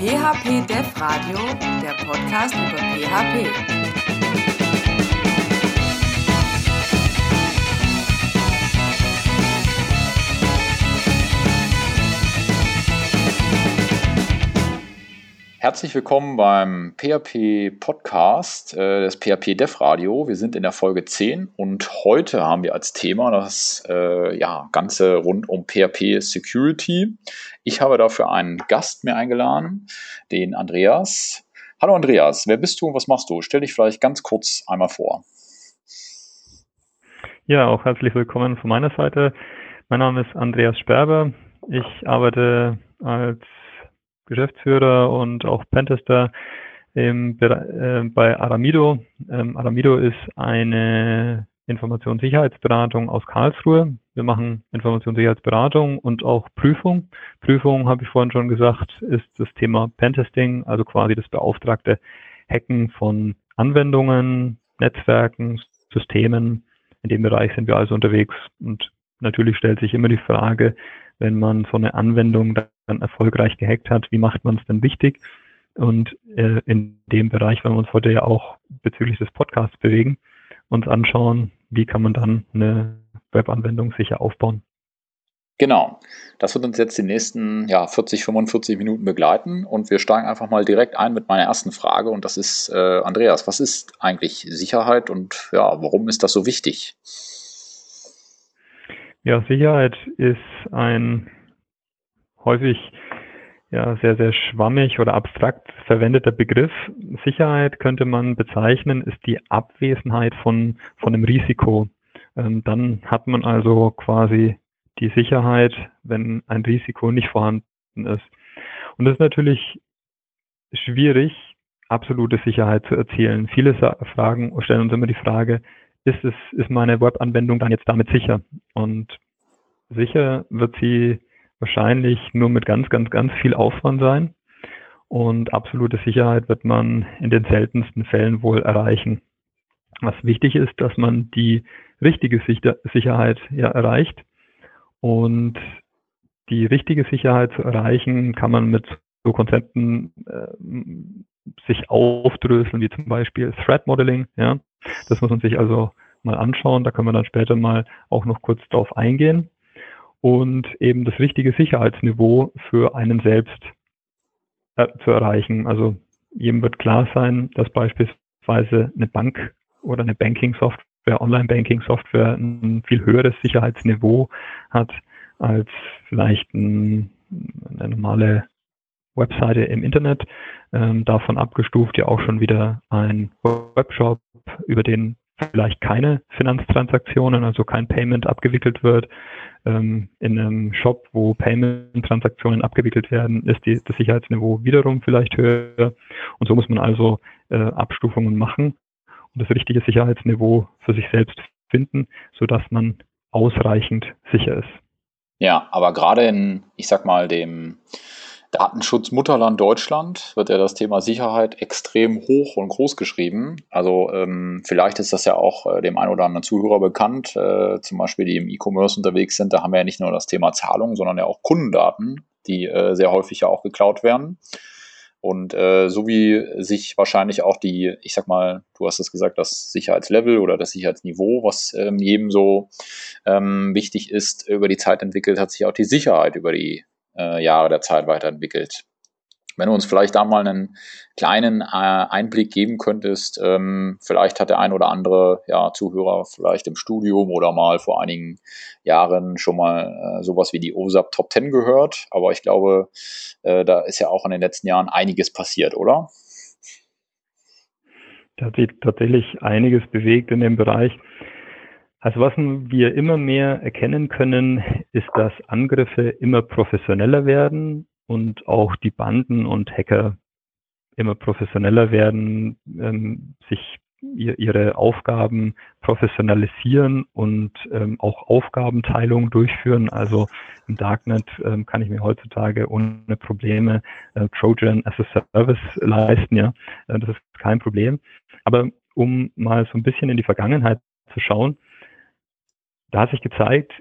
PHP Dev Radio, der Podcast über PHP. Herzlich willkommen beim PHP Podcast äh, des PHP Dev Radio. Wir sind in der Folge 10 und heute haben wir als Thema das äh, ja, Ganze rund um PHP Security. Ich habe dafür einen Gast mir eingeladen, den Andreas. Hallo Andreas, wer bist du und was machst du? Stell dich vielleicht ganz kurz einmal vor. Ja, auch herzlich willkommen von meiner Seite. Mein Name ist Andreas Sperber. Ich arbeite als Geschäftsführer und auch Pentester im, äh, bei Aramido. Ähm, Aramido ist eine Informationssicherheitsberatung aus Karlsruhe. Wir machen Informationssicherheitsberatung und auch Prüfung. Prüfung, habe ich vorhin schon gesagt, ist das Thema Pentesting, also quasi das beauftragte Hacken von Anwendungen, Netzwerken, Systemen. In dem Bereich sind wir also unterwegs. Und natürlich stellt sich immer die Frage, wenn man so eine Anwendung dann erfolgreich gehackt hat, wie macht man es denn wichtig? Und äh, in dem Bereich wollen wir uns heute ja auch bezüglich des Podcasts bewegen, uns anschauen, wie kann man dann eine Webanwendung sicher aufbauen. Genau, das wird uns jetzt die nächsten ja, 40, 45 Minuten begleiten und wir steigen einfach mal direkt ein mit meiner ersten Frage und das ist, äh, Andreas, was ist eigentlich Sicherheit und ja, warum ist das so wichtig? Ja, Sicherheit ist ein häufig ja, sehr, sehr schwammig oder abstrakt verwendeter Begriff. Sicherheit könnte man bezeichnen, ist die Abwesenheit von, von einem Risiko. Ähm, dann hat man also quasi die Sicherheit, wenn ein Risiko nicht vorhanden ist. Und das ist natürlich schwierig, absolute Sicherheit zu erzielen. Viele Fragen stellen uns immer die Frage, ist es, ist meine Webanwendung dann jetzt damit sicher? Und sicher wird sie wahrscheinlich nur mit ganz, ganz, ganz viel Aufwand sein. Und absolute Sicherheit wird man in den seltensten Fällen wohl erreichen. Was wichtig ist, dass man die richtige Sicherheit ja erreicht. Und die richtige Sicherheit zu erreichen, kann man mit so Konzepten äh, sich aufdröseln, wie zum Beispiel Threat Modeling. Ja, das muss man sich also mal anschauen. Da können wir dann später mal auch noch kurz drauf eingehen und eben das richtige Sicherheitsniveau für einen selbst äh, zu erreichen. Also jedem wird klar sein, dass beispielsweise eine Bank oder eine Banking-Software, Online-Banking-Software ein viel höheres Sicherheitsniveau hat als vielleicht ein, eine normale Webseite im Internet. Ähm, davon abgestuft ja auch schon wieder ein Webshop, über den vielleicht keine Finanztransaktionen, also kein Payment abgewickelt wird. Ähm, in einem Shop, wo Payment-Transaktionen abgewickelt werden, ist die, das Sicherheitsniveau wiederum vielleicht höher. Und so muss man also äh, Abstufungen machen und das richtige Sicherheitsniveau für sich selbst finden, sodass man ausreichend sicher ist. Ja, aber gerade in, ich sag mal, dem Datenschutz Mutterland Deutschland wird ja das Thema Sicherheit extrem hoch und groß geschrieben. Also ähm, vielleicht ist das ja auch äh, dem einen oder anderen Zuhörer bekannt, äh, zum Beispiel die im E-Commerce unterwegs sind. Da haben wir ja nicht nur das Thema Zahlung, sondern ja auch Kundendaten, die äh, sehr häufig ja auch geklaut werden. Und äh, so wie sich wahrscheinlich auch die, ich sag mal, du hast es gesagt, das Sicherheitslevel oder das Sicherheitsniveau, was ähm, jedem so ähm, wichtig ist, über die Zeit entwickelt, hat sich auch die Sicherheit über die äh, Jahre der Zeit weiterentwickelt. Wenn du uns vielleicht da mal einen kleinen äh, Einblick geben könntest, ähm, vielleicht hat der ein oder andere ja, Zuhörer vielleicht im Studium oder mal vor einigen Jahren schon mal äh, sowas wie die OSAP Top 10 gehört, aber ich glaube, äh, da ist ja auch in den letzten Jahren einiges passiert, oder? Da hat sich tatsächlich einiges bewegt in dem Bereich. Also was wir immer mehr erkennen können, ist, dass Angriffe immer professioneller werden und auch die Banden und Hacker immer professioneller werden, ähm, sich ihr, ihre Aufgaben professionalisieren und ähm, auch Aufgabenteilung durchführen. Also im Darknet ähm, kann ich mir heutzutage ohne Probleme äh, Trojan as a Service leisten. Ja, äh, das ist kein Problem. Aber um mal so ein bisschen in die Vergangenheit zu schauen, da hat sich gezeigt,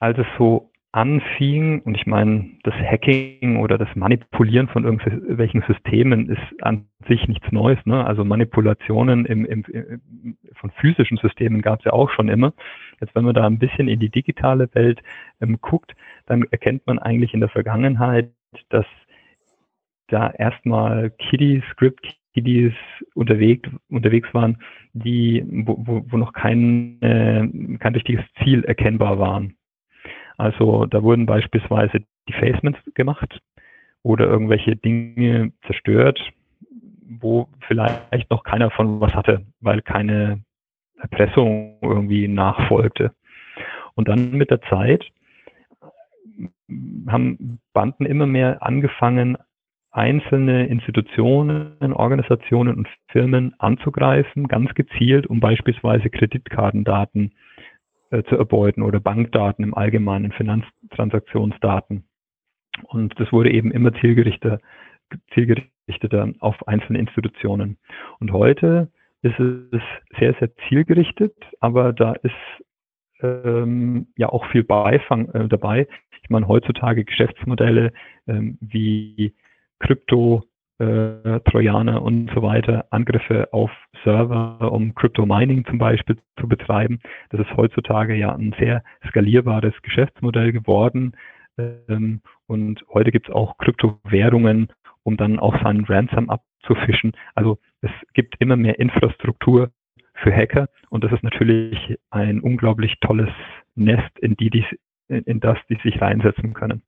als es so anfing, und ich meine, das Hacking oder das Manipulieren von irgendwelchen Systemen ist an sich nichts Neues. Ne? Also Manipulationen im, im, im, von physischen Systemen gab es ja auch schon immer. Jetzt, wenn man da ein bisschen in die digitale Welt ähm, guckt, dann erkennt man eigentlich in der Vergangenheit, dass da erstmal Kiddies, Script Kiddies unterwegs, unterwegs waren, die, wo, wo, wo noch kein, äh, kein richtiges Ziel erkennbar waren. Also da wurden beispielsweise Defacements gemacht oder irgendwelche Dinge zerstört, wo vielleicht noch keiner von was hatte, weil keine Erpressung irgendwie nachfolgte. Und dann mit der Zeit haben Banden immer mehr angefangen, einzelne Institutionen, Organisationen und Firmen anzugreifen, ganz gezielt, um beispielsweise Kreditkartendaten äh, zu erbeuten oder Bankdaten im Allgemeinen, Finanztransaktionsdaten. Und das wurde eben immer zielgerichteter, zielgerichteter auf einzelne Institutionen. Und heute ist es sehr, sehr zielgerichtet, aber da ist ähm, ja auch viel Beifang äh, dabei. Ich meine, heutzutage Geschäftsmodelle ähm, wie Krypto, äh, Trojaner und so weiter, Angriffe auf Server, um Crypto Mining zum Beispiel zu betreiben. Das ist heutzutage ja ein sehr skalierbares Geschäftsmodell geworden. Ähm, und heute gibt es auch Kryptowährungen, um dann auch seinen Ransom abzufischen. Also es gibt immer mehr Infrastruktur für Hacker und das ist natürlich ein unglaublich tolles Nest, in, die, in das die sich reinsetzen können.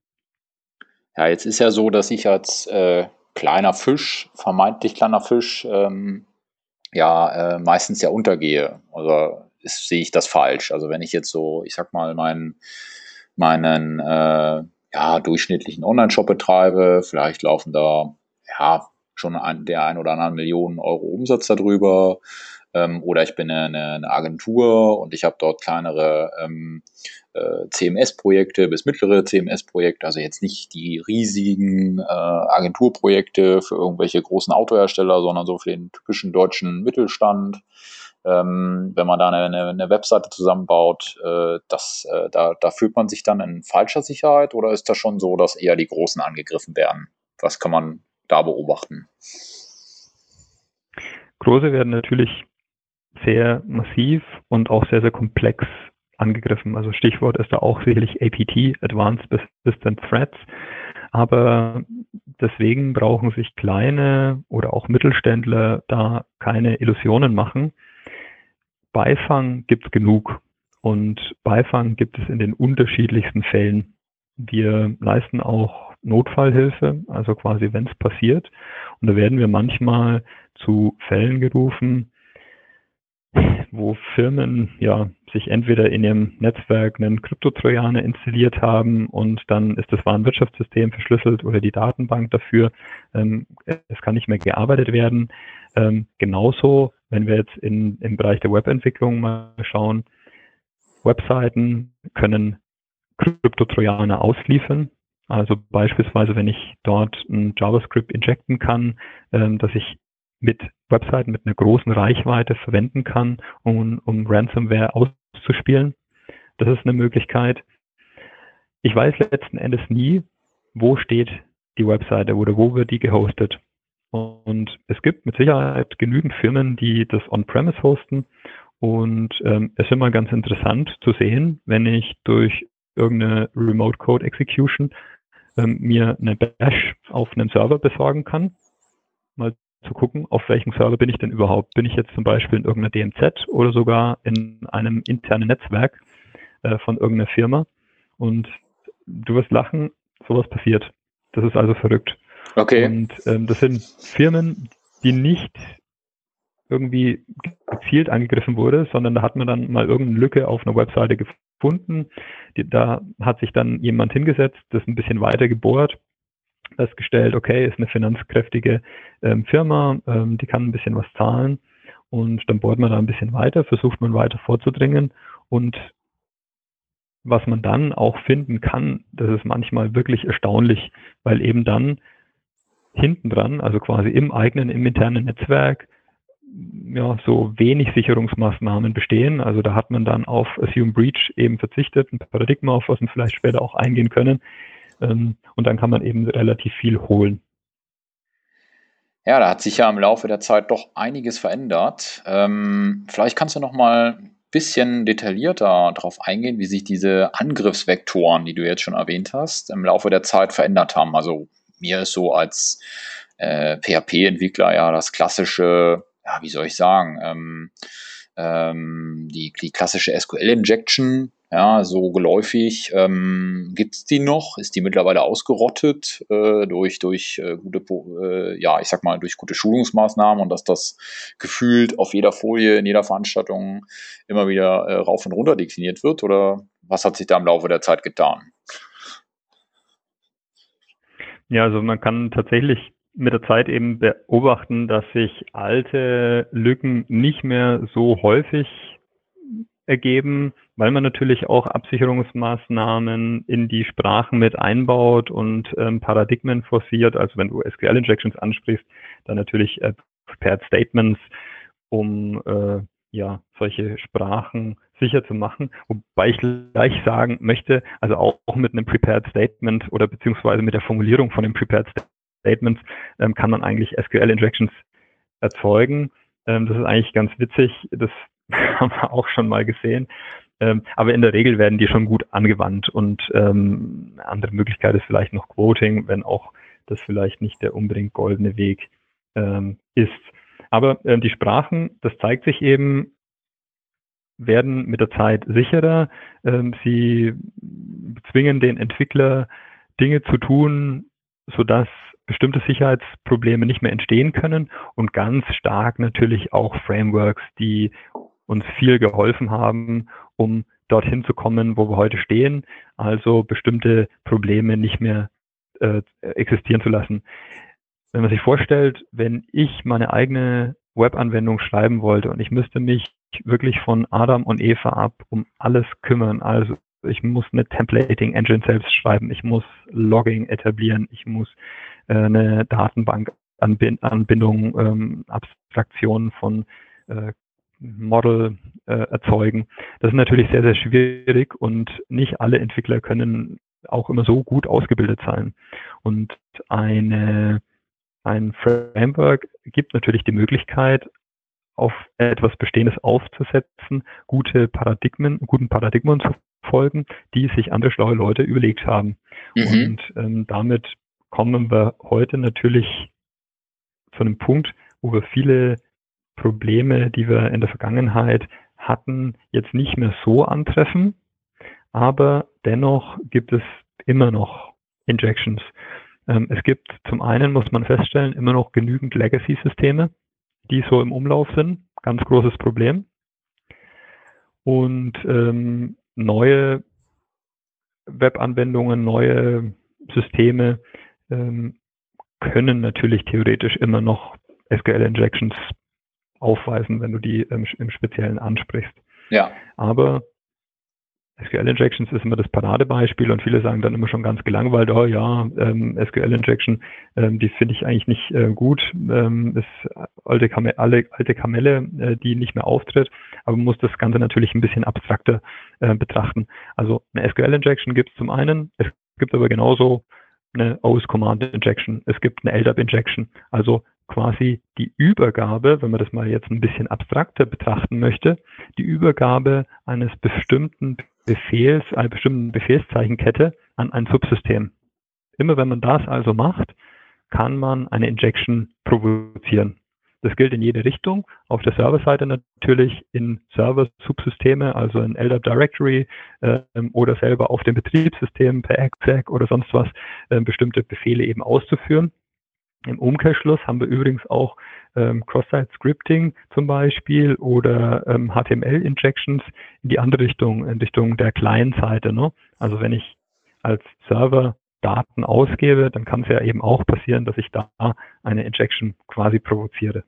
Ja, jetzt ist ja so, dass ich als äh, kleiner Fisch, vermeintlich kleiner Fisch, ähm, ja, äh, meistens ja untergehe. Also ist, sehe ich das falsch. Also wenn ich jetzt so, ich sag mal, meinen, meinen äh, ja, durchschnittlichen Online-Shop betreibe, vielleicht laufen da ja schon ein, der ein oder anderen Millionen Euro Umsatz darüber, ähm, oder ich bin eine, eine Agentur und ich habe dort kleinere ähm, äh, CMS-Projekte bis mittlere CMS-Projekte, also jetzt nicht die riesigen äh, Agenturprojekte für irgendwelche großen Autohersteller, sondern so für den typischen deutschen Mittelstand. Ähm, wenn man da eine, eine Webseite zusammenbaut, äh, das, äh, da, da fühlt man sich dann in falscher Sicherheit oder ist das schon so, dass eher die Großen angegriffen werden? Was kann man da beobachten? Große werden natürlich sehr massiv und auch sehr, sehr komplex angegriffen. Also Stichwort ist da auch sicherlich APT, Advanced Persistent Threats. Aber deswegen brauchen sich kleine oder auch Mittelständler da keine Illusionen machen. Beifang gibt es genug und Beifang gibt es in den unterschiedlichsten Fällen. Wir leisten auch Notfallhilfe, also quasi wenn es passiert. Und da werden wir manchmal zu Fällen gerufen, wo Firmen ja sich entweder in ihrem Netzwerk einen Kryptotrojaner installiert haben und dann ist das Warenwirtschaftssystem verschlüsselt oder die Datenbank dafür. Ähm, es kann nicht mehr gearbeitet werden. Ähm, genauso, wenn wir jetzt in, im Bereich der Webentwicklung mal schauen, Webseiten können Kryptotrojaner ausliefern. Also beispielsweise, wenn ich dort ein JavaScript injecten kann, ähm, dass ich mit Webseiten mit einer großen Reichweite verwenden kann, um, um Ransomware auszuspielen. Das ist eine Möglichkeit. Ich weiß letzten Endes nie, wo steht die Webseite oder wo wird die gehostet. Und es gibt mit Sicherheit genügend Firmen, die das on-premise hosten. Und ähm, es ist immer ganz interessant zu sehen, wenn ich durch irgendeine Remote Code Execution ähm, mir eine Bash auf einem Server besorgen kann, mal zu gucken, auf welchem Server bin ich denn überhaupt. Bin ich jetzt zum Beispiel in irgendeiner DMZ oder sogar in einem internen Netzwerk äh, von irgendeiner Firma. Und du wirst lachen, sowas passiert. Das ist also verrückt. Okay. Und ähm, das sind Firmen, die nicht irgendwie gezielt angegriffen wurde, sondern da hat man dann mal irgendeine Lücke auf einer Webseite gefunden. Die, da hat sich dann jemand hingesetzt, das ein bisschen weiter gebohrt festgestellt, okay, ist eine finanzkräftige ähm, Firma, ähm, die kann ein bisschen was zahlen und dann bohrt man da ein bisschen weiter, versucht man weiter vorzudringen und was man dann auch finden kann, das ist manchmal wirklich erstaunlich, weil eben dann hinten dran, also quasi im eigenen, im internen Netzwerk, ja, so wenig Sicherungsmaßnahmen bestehen. Also da hat man dann auf Assume Breach eben verzichtet, ein Paradigma, auf was wir vielleicht später auch eingehen können. Ähm, und dann kann man eben relativ viel holen. Ja, da hat sich ja im Laufe der Zeit doch einiges verändert. Ähm, vielleicht kannst du noch mal ein bisschen detaillierter darauf eingehen, wie sich diese Angriffsvektoren, die du jetzt schon erwähnt hast, im Laufe der Zeit verändert haben. Also mir ist so als äh, PHP-Entwickler ja das klassische, ja, wie soll ich sagen, ähm, ähm, die, die klassische SQL-Injection, ja, so geläufig. Ähm, Gibt es die noch? Ist die mittlerweile ausgerottet äh, durch, durch äh, gute, äh, ja, ich sag mal, durch gute Schulungsmaßnahmen und dass das gefühlt auf jeder Folie, in jeder Veranstaltung immer wieder äh, rauf und runter dekliniert wird? Oder was hat sich da im Laufe der Zeit getan? Ja, also man kann tatsächlich mit der Zeit eben beobachten, dass sich alte Lücken nicht mehr so häufig ergeben, weil man natürlich auch Absicherungsmaßnahmen in die Sprachen mit einbaut und ähm, Paradigmen forciert. Also wenn du SQL-Injections ansprichst, dann natürlich äh, Prepared Statements, um äh, ja solche Sprachen sicher zu machen. Wobei ich gleich sagen möchte, also auch, auch mit einem Prepared Statement oder beziehungsweise mit der Formulierung von den Prepared Statements ähm, kann man eigentlich SQL-Injections erzeugen. Ähm, das ist eigentlich ganz witzig. Das haben wir auch schon mal gesehen. Ähm, aber in der Regel werden die schon gut angewandt und ähm, eine andere Möglichkeit ist vielleicht noch Quoting, wenn auch das vielleicht nicht der unbedingt goldene Weg ähm, ist. Aber äh, die Sprachen, das zeigt sich eben, werden mit der Zeit sicherer. Ähm, sie zwingen den Entwickler Dinge zu tun, sodass bestimmte Sicherheitsprobleme nicht mehr entstehen können und ganz stark natürlich auch Frameworks, die uns viel geholfen haben, um dorthin zu kommen, wo wir heute stehen, also bestimmte Probleme nicht mehr äh, existieren zu lassen. Wenn man sich vorstellt, wenn ich meine eigene Webanwendung schreiben wollte und ich müsste mich wirklich von Adam und Eva ab um alles kümmern, also ich muss eine Templating Engine selbst schreiben, ich muss Logging etablieren, ich muss äh, eine Datenbankanbindung, ähm, Abstraktion von äh, Model äh, erzeugen. Das ist natürlich sehr, sehr schwierig und nicht alle Entwickler können auch immer so gut ausgebildet sein. Und eine, ein Framework gibt natürlich die Möglichkeit, auf etwas Bestehendes aufzusetzen, gute Paradigmen, guten Paradigmen zu folgen, die sich andere schlaue Leute überlegt haben. Mhm. Und ähm, damit kommen wir heute natürlich zu einem Punkt, wo wir viele Probleme, die wir in der Vergangenheit hatten, jetzt nicht mehr so antreffen. Aber dennoch gibt es immer noch Injections. Ähm, es gibt zum einen, muss man feststellen, immer noch genügend Legacy-Systeme, die so im Umlauf sind. Ganz großes Problem. Und ähm, neue Webanwendungen, neue Systeme ähm, können natürlich theoretisch immer noch SQL-Injections aufweisen, wenn du die ähm, im Speziellen ansprichst. Ja. Aber SQL Injections ist immer das Paradebeispiel und viele sagen dann immer schon ganz gelangweilt, oh ja, ähm, SQL Injection, ähm, die finde ich eigentlich nicht äh, gut, ähm, ist alte, Kam alle, alte Kamelle, äh, die nicht mehr auftritt, aber man muss das Ganze natürlich ein bisschen abstrakter äh, betrachten. Also eine SQL Injection gibt es zum einen, es gibt aber genauso eine OS Command Injection, es gibt eine LDAP Injection, also quasi die Übergabe, wenn man das mal jetzt ein bisschen abstrakter betrachten möchte, die Übergabe eines bestimmten Befehls, einer bestimmten Befehlszeichenkette an ein Subsystem. Immer wenn man das also macht, kann man eine Injection provozieren. Das gilt in jede Richtung. Auf der Serverseite natürlich in Server-Subsysteme, also in LDAP Directory äh, oder selber auf dem Betriebssystem per exec oder sonst was äh, bestimmte Befehle eben auszuführen. Im Umkehrschluss haben wir übrigens auch ähm, Cross-Site-Scripting zum Beispiel oder ähm, HTML-Injections in die andere Richtung, in Richtung der Client-Seite. Ne? Also wenn ich als Server Daten ausgebe, dann kann es ja eben auch passieren, dass ich da eine Injection quasi provoziere.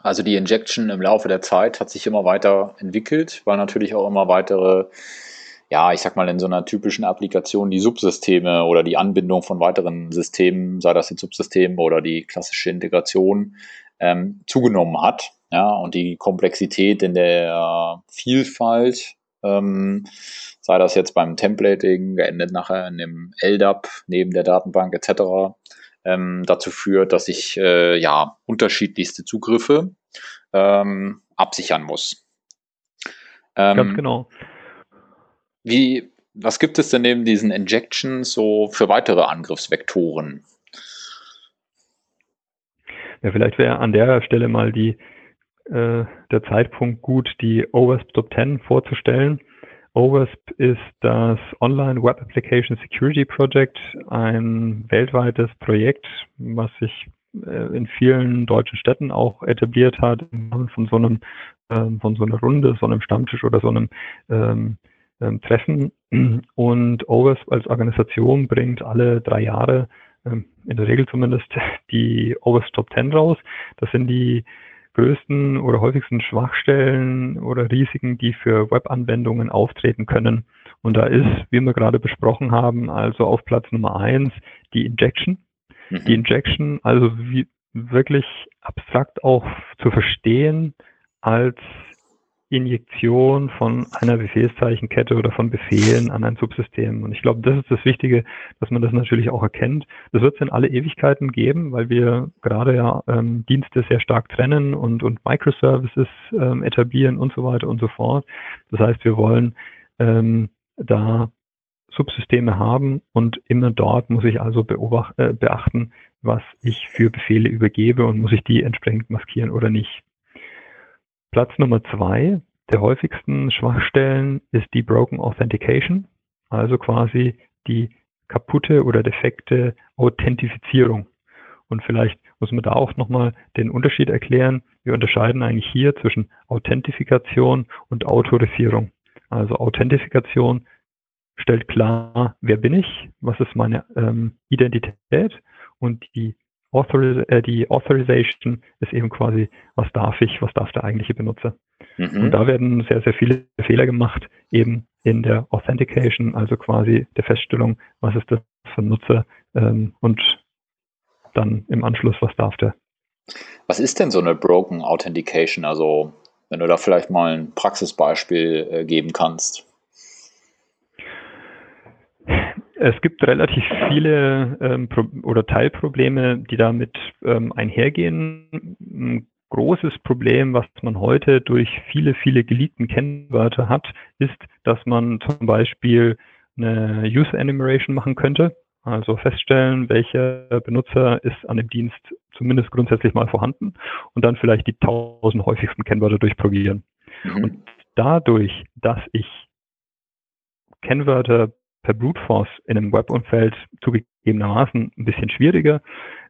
Also die Injection im Laufe der Zeit hat sich immer weiter entwickelt, weil natürlich auch immer weitere ja, ich sag mal, in so einer typischen Applikation die Subsysteme oder die Anbindung von weiteren Systemen, sei das jetzt Subsysteme oder die klassische Integration, ähm, zugenommen hat. Ja, und die Komplexität in der Vielfalt, ähm, sei das jetzt beim Templating, geendet nachher in dem LDAP neben der Datenbank etc., ähm, dazu führt, dass ich äh, ja unterschiedlichste Zugriffe ähm, absichern muss. Ähm, Ganz genau. Wie, was gibt es denn neben diesen Injections so für weitere Angriffsvektoren? Ja, vielleicht wäre an der Stelle mal die, äh, der Zeitpunkt gut, die OWASP Top 10 vorzustellen. OWASP ist das Online Web Application Security Project, ein weltweites Projekt, was sich äh, in vielen deutschen Städten auch etabliert hat, im Rahmen von so einem, ähm, von so einer Runde, so einem Stammtisch oder so einem ähm, ähm, Treffen. Und OWASP als Organisation bringt alle drei Jahre ähm, in der Regel zumindest die Overs Top 10 raus. Das sind die größten oder häufigsten Schwachstellen oder Risiken, die für Webanwendungen auftreten können. Und da ist, wie wir gerade besprochen haben, also auf Platz Nummer eins die Injection. Mhm. Die Injection, also wie, wirklich abstrakt auch zu verstehen als Injektion von einer Befehlszeichenkette oder von Befehlen an ein Subsystem. Und ich glaube, das ist das Wichtige, dass man das natürlich auch erkennt. Das wird es in alle Ewigkeiten geben, weil wir gerade ja ähm, Dienste sehr stark trennen und, und Microservices ähm, etablieren und so weiter und so fort. Das heißt, wir wollen ähm, da Subsysteme haben und immer dort muss ich also beobacht, äh, beachten, was ich für Befehle übergebe und muss ich die entsprechend maskieren oder nicht. Platz Nummer zwei der häufigsten Schwachstellen ist die Broken Authentication, also quasi die kaputte oder defekte Authentifizierung. Und vielleicht muss man da auch nochmal den Unterschied erklären. Wir unterscheiden eigentlich hier zwischen Authentifikation und Autorisierung. Also Authentifikation stellt klar, wer bin ich, was ist meine ähm, Identität und die Authoriz äh, die Authorization ist eben quasi, was darf ich, was darf der eigentliche Benutzer. Mhm. Und da werden sehr, sehr viele Fehler gemacht, eben in der Authentication, also quasi der Feststellung, was ist das für ein Nutzer ähm, und dann im Anschluss, was darf der. Was ist denn so eine Broken Authentication? Also, wenn du da vielleicht mal ein Praxisbeispiel äh, geben kannst. Es gibt relativ viele ähm, oder Teilprobleme, die damit ähm, einhergehen. Ein großes Problem, was man heute durch viele, viele geleakten Kennwörter hat, ist, dass man zum Beispiel eine User Enumeration machen könnte. Also feststellen, welcher Benutzer ist an dem Dienst zumindest grundsätzlich mal vorhanden und dann vielleicht die tausend häufigsten Kennwörter durchprobieren. Mhm. Und dadurch, dass ich Kennwörter per Brute Force in einem Webumfeld zugegebenermaßen ein bisschen schwieriger.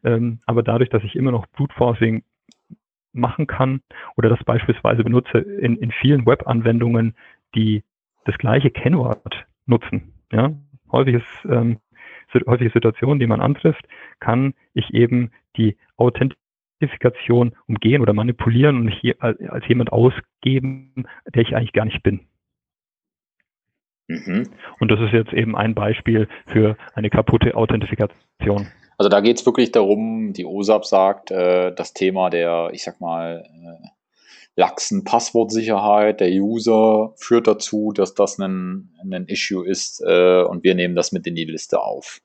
Ähm, aber dadurch, dass ich immer noch Brute Forcing machen kann oder das beispielsweise benutze in, in vielen Webanwendungen, die das gleiche Kennwort nutzen. Ja, häufiges, ähm, häufige Situationen, die man antrifft, kann ich eben die Authentifikation umgehen oder manipulieren und mich als jemand ausgeben, der ich eigentlich gar nicht bin. Mhm. Und das ist jetzt eben ein Beispiel für eine kaputte Authentifikation. Also da geht es wirklich darum, die OSAP sagt, äh, das Thema der, ich sag mal, äh, laxen Passwortsicherheit der User führt dazu, dass das ein, ein Issue ist äh, und wir nehmen das mit in die Liste auf.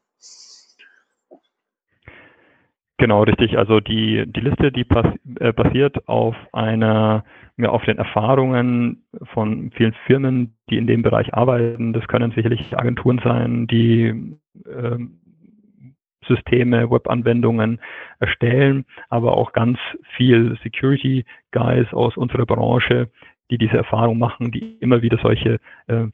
Genau, richtig. Also die, die Liste, die pass, äh, basiert auf einer, ja, auf den Erfahrungen von vielen Firmen, die in dem Bereich arbeiten. Das können sicherlich Agenturen sein, die äh, Systeme, Webanwendungen erstellen, aber auch ganz viel Security Guys aus unserer Branche, die diese Erfahrung machen, die immer wieder solche äh,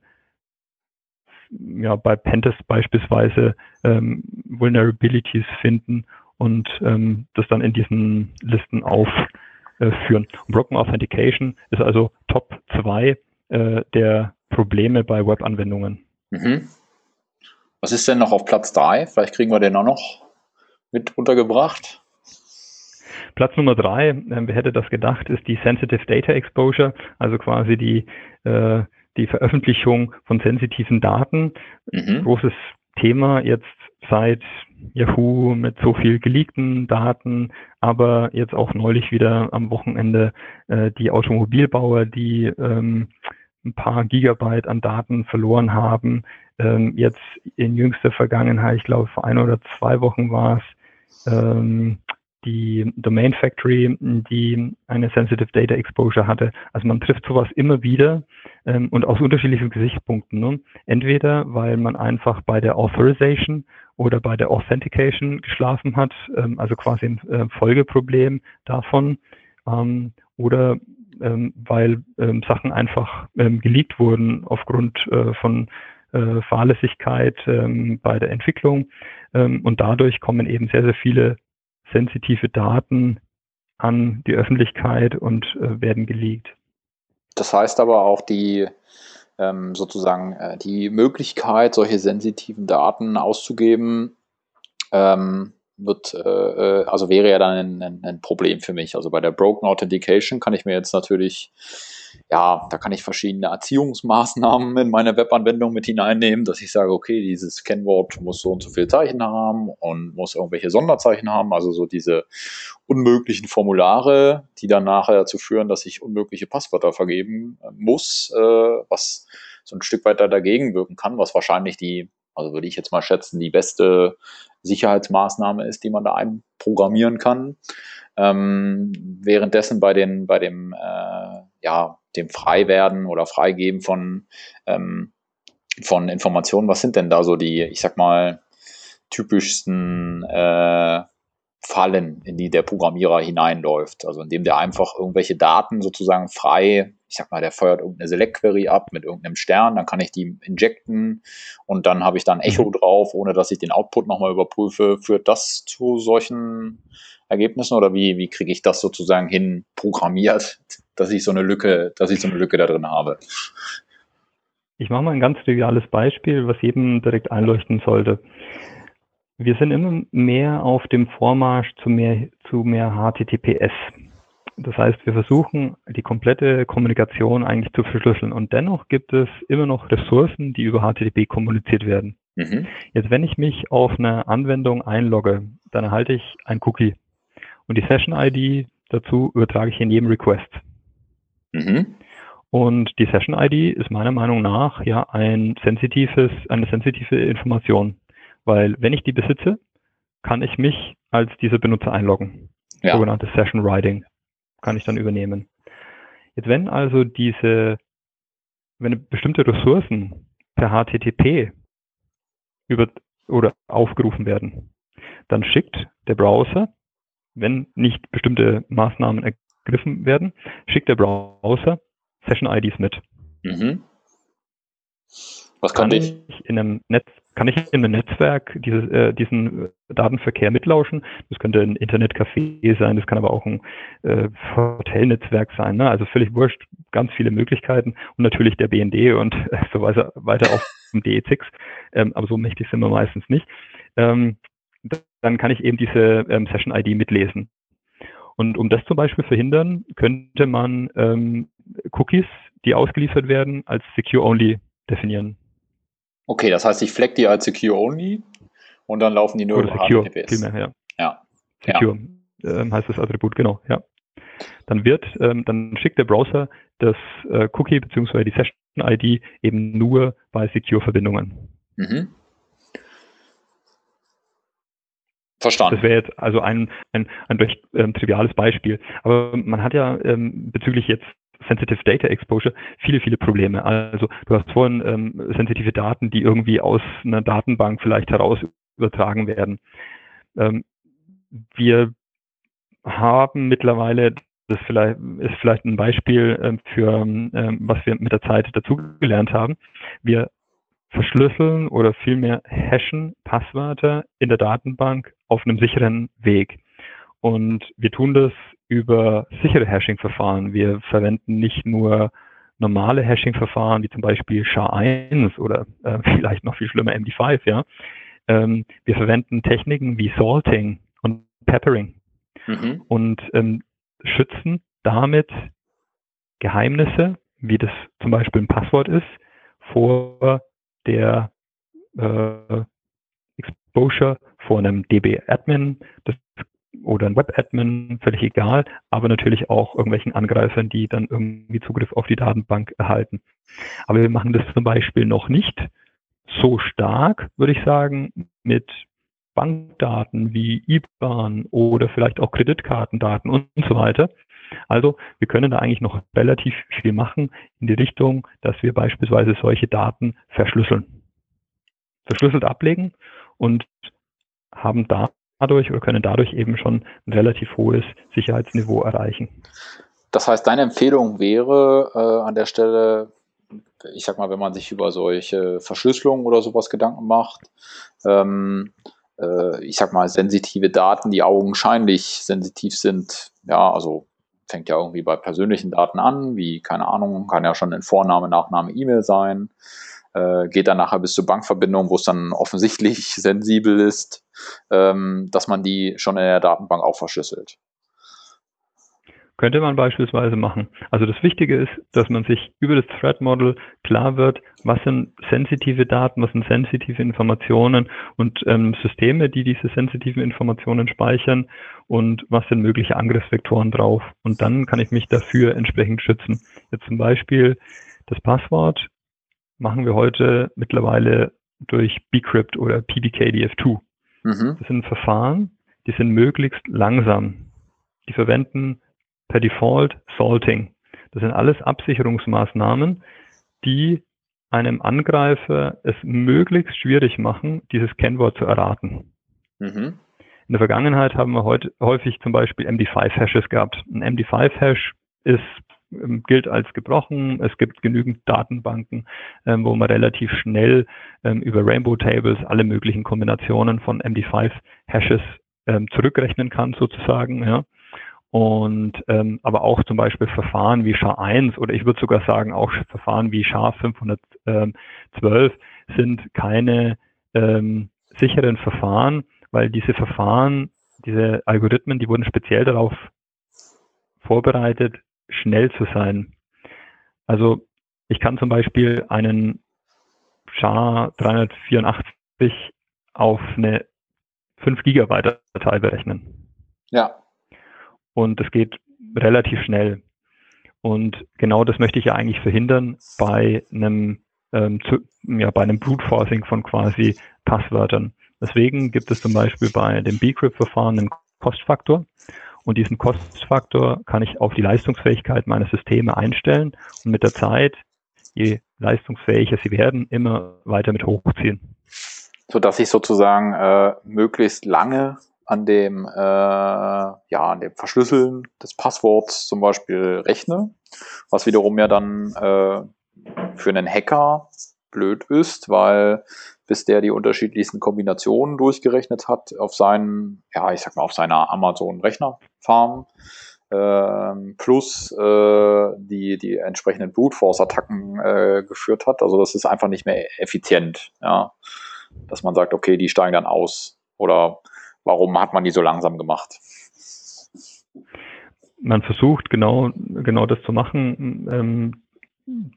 ja, bei Pentest beispielsweise ähm, Vulnerabilities finden und ähm, das dann in diesen Listen aufführen. Äh, Broken Authentication ist also Top 2 äh, der Probleme bei Webanwendungen. Mhm. Was ist denn noch auf Platz 3? Vielleicht kriegen wir den auch noch mit untergebracht. Platz Nummer drei, äh, wer hätte das gedacht, ist die Sensitive Data Exposure, also quasi die, äh, die Veröffentlichung von sensitiven Daten. Mhm. Großes Thema jetzt seit Yahoo mit so viel geleakten Daten, aber jetzt auch neulich wieder am Wochenende äh, die Automobilbauer, die ähm, ein paar Gigabyte an Daten verloren haben. Ähm, jetzt in jüngster Vergangenheit, ich glaube vor ein oder zwei Wochen war es, ähm, die Domain Factory, die eine Sensitive Data Exposure hatte. Also man trifft sowas immer wieder ähm, und aus unterschiedlichen Gesichtspunkten. Ne? Entweder weil man einfach bei der Authorization oder bei der Authentication geschlafen hat, ähm, also quasi ein äh, Folgeproblem davon, ähm, oder ähm, weil ähm, Sachen einfach ähm, geleakt wurden aufgrund äh, von äh, Fahrlässigkeit ähm, bei der Entwicklung. Ähm, und dadurch kommen eben sehr, sehr viele sensitive Daten an die Öffentlichkeit und äh, werden geleakt. Das heißt aber auch die ähm, sozusagen äh, die Möglichkeit, solche sensitiven Daten auszugeben, ähm, wird, äh, äh, also wäre ja dann ein, ein, Problem für mich. Also bei der Broken Authentication kann ich mir jetzt natürlich ja, da kann ich verschiedene Erziehungsmaßnahmen in meine Webanwendung mit hineinnehmen, dass ich sage, okay, dieses Kennwort muss so und so viele Zeichen haben und muss irgendwelche Sonderzeichen haben, also so diese unmöglichen Formulare, die dann nachher dazu führen, dass ich unmögliche Passwörter vergeben muss, äh, was so ein Stück weiter dagegen wirken kann, was wahrscheinlich die, also würde ich jetzt mal schätzen, die beste Sicherheitsmaßnahme ist, die man da einprogrammieren kann. Ähm, währenddessen bei den, bei dem, äh, ja, dem Freiwerden oder Freigeben von, ähm, von Informationen, was sind denn da so die, ich sag mal, typischsten äh, Fallen, in die der Programmierer hineinläuft. Also indem der einfach irgendwelche Daten sozusagen frei, ich sag mal, der feuert irgendeine Select-Query ab mit irgendeinem Stern, dann kann ich die injecten und dann habe ich dann Echo mhm. drauf, ohne dass ich den Output nochmal überprüfe. Führt das zu solchen Ergebnissen oder wie, wie kriege ich das sozusagen hin programmiert, dass ich so eine Lücke, dass ich so eine Lücke da drin habe? Ich mache mal ein ganz triviales Beispiel, was jedem direkt einleuchten sollte. Wir sind immer mehr auf dem Vormarsch zu mehr, zu mehr HTTPS. Das heißt, wir versuchen, die komplette Kommunikation eigentlich zu verschlüsseln. Und dennoch gibt es immer noch Ressourcen, die über HTTP kommuniziert werden. Mhm. Jetzt, wenn ich mich auf eine Anwendung einlogge, dann erhalte ich ein Cookie. Und die Session-ID dazu übertrage ich in jedem Request. Mhm. Und die Session-ID ist meiner Meinung nach ja ein sensitives, eine sensitive Information. Weil wenn ich die besitze, kann ich mich als dieser Benutzer einloggen. Ja. Sogenanntes Session Writing kann ich dann übernehmen. Jetzt wenn also diese, wenn bestimmte Ressourcen per HTTP über oder aufgerufen werden, dann schickt der Browser, wenn nicht bestimmte Maßnahmen ergriffen werden, schickt der Browser Session IDs mit. Mhm. Was kann, kann ich in einem Netz kann ich in einem Netzwerk dieses, äh, diesen Datenverkehr mitlauschen? Das könnte ein Internetcafé sein, das kann aber auch ein äh, Hotelnetzwerk sein. Ne? Also völlig wurscht, ganz viele Möglichkeiten und natürlich der BND und äh, so weiter, weiter auf dem DE6, ähm, aber so mächtig sind wir meistens nicht. Ähm, dann kann ich eben diese ähm, Session-ID mitlesen. Und um das zum Beispiel verhindern, könnte man ähm, Cookies, die ausgeliefert werden, als Secure-Only definieren. Okay, das heißt, ich fleck die als Secure Only und dann laufen die nur Oder über Secure, HTTPS. Vielmehr, ja. ja. Secure ja. Ähm, heißt das Attribut, genau, ja. Dann wird, ähm, dann schickt der Browser das äh, Cookie bzw. die Session-ID eben nur bei Secure-Verbindungen. Mhm. Verstanden. Das wäre jetzt also ein, ein, ein recht ähm, triviales Beispiel. Aber man hat ja ähm, bezüglich jetzt Sensitive Data Exposure viele, viele Probleme. Also du hast vorhin ähm, sensitive Daten, die irgendwie aus einer Datenbank vielleicht heraus übertragen werden. Ähm, wir haben mittlerweile, das vielleicht, ist vielleicht ein Beispiel ähm, für, ähm, was wir mit der Zeit dazugelernt haben. Wir verschlüsseln oder vielmehr hashen Passwörter in der Datenbank auf einem sicheren Weg. Und wir tun das über sichere Hashing-Verfahren. Wir verwenden nicht nur normale Hashing-Verfahren, wie zum Beispiel SHA-1 oder äh, vielleicht noch viel schlimmer MD5, ja. Ähm, wir verwenden Techniken wie Salting und Peppering mhm. und ähm, schützen damit Geheimnisse, wie das zum Beispiel ein Passwort ist, vor der äh, Exposure vor einem DB-Admin oder ein Web-Admin, völlig egal, aber natürlich auch irgendwelchen Angreifern, die dann irgendwie Zugriff auf die Datenbank erhalten. Aber wir machen das zum Beispiel noch nicht so stark, würde ich sagen, mit Bankdaten wie IBAN oder vielleicht auch Kreditkartendaten und so weiter. Also wir können da eigentlich noch relativ viel machen in die Richtung, dass wir beispielsweise solche Daten verschlüsseln. Verschlüsselt ablegen und haben dadurch oder können dadurch eben schon ein relativ hohes Sicherheitsniveau erreichen. Das heißt, deine Empfehlung wäre äh, an der Stelle, ich sag mal, wenn man sich über solche Verschlüsselungen oder sowas Gedanken macht, ähm, äh, ich sag mal, sensitive Daten, die augenscheinlich sensitiv sind, ja, also fängt ja irgendwie bei persönlichen Daten an, wie, keine Ahnung, kann ja schon ein Vorname, Nachname, E-Mail sein, geht dann nachher bis zur Bankverbindung, wo es dann offensichtlich sensibel ist, ähm, dass man die schon in der Datenbank auch verschlüsselt. Könnte man beispielsweise machen. Also das Wichtige ist, dass man sich über das Threat Model klar wird, was sind sensitive Daten, was sind sensitive Informationen und ähm, Systeme, die diese sensitiven Informationen speichern und was sind mögliche Angriffsvektoren drauf. Und dann kann ich mich dafür entsprechend schützen. Jetzt zum Beispiel das Passwort machen wir heute mittlerweile durch Bcrypt oder PBKDF2. Mhm. Das sind Verfahren, die sind möglichst langsam. Die verwenden per Default Salting. Das sind alles Absicherungsmaßnahmen, die einem Angreifer es möglichst schwierig machen, dieses Kennwort zu erraten. Mhm. In der Vergangenheit haben wir heute häufig zum Beispiel MD5-Hashes gehabt. Ein MD5-Hash ist gilt als gebrochen. Es gibt genügend Datenbanken, ähm, wo man relativ schnell ähm, über Rainbow Tables alle möglichen Kombinationen von MD5-Hashes ähm, zurückrechnen kann, sozusagen. Ja und ähm, aber auch zum Beispiel Verfahren wie SHA-1 oder ich würde sogar sagen auch Verfahren wie SHA-512 sind keine ähm, sicheren Verfahren, weil diese Verfahren, diese Algorithmen, die wurden speziell darauf vorbereitet, schnell zu sein. Also ich kann zum Beispiel einen SHA-384 auf eine 5 Gigabyte Datei berechnen. Ja und das geht relativ schnell. Und genau das möchte ich ja eigentlich verhindern bei einem, ähm, zu, ja, bei einem Brute Forcing von quasi Passwörtern. Deswegen gibt es zum Beispiel bei dem Bcrypt-Verfahren einen Kostfaktor. Und diesen Kostfaktor kann ich auf die Leistungsfähigkeit meiner Systeme einstellen und mit der Zeit, je leistungsfähiger sie werden, immer weiter mit hochziehen. Sodass ich sozusagen äh, möglichst lange an dem, äh, ja, an dem Verschlüsseln des Passworts zum Beispiel rechne, was wiederum ja dann äh, für einen Hacker blöd ist, weil bis der die unterschiedlichsten Kombinationen durchgerechnet hat auf seinen, ja, ich sag mal, auf seiner Amazon-Rechnerfarm, äh, plus äh, die, die entsprechenden Brute Force-Attacken äh, geführt hat. Also das ist einfach nicht mehr effizient, ja. Dass man sagt, okay, die steigen dann aus. Oder warum hat man die so langsam gemacht? Man versucht genau, genau das zu machen. Ähm,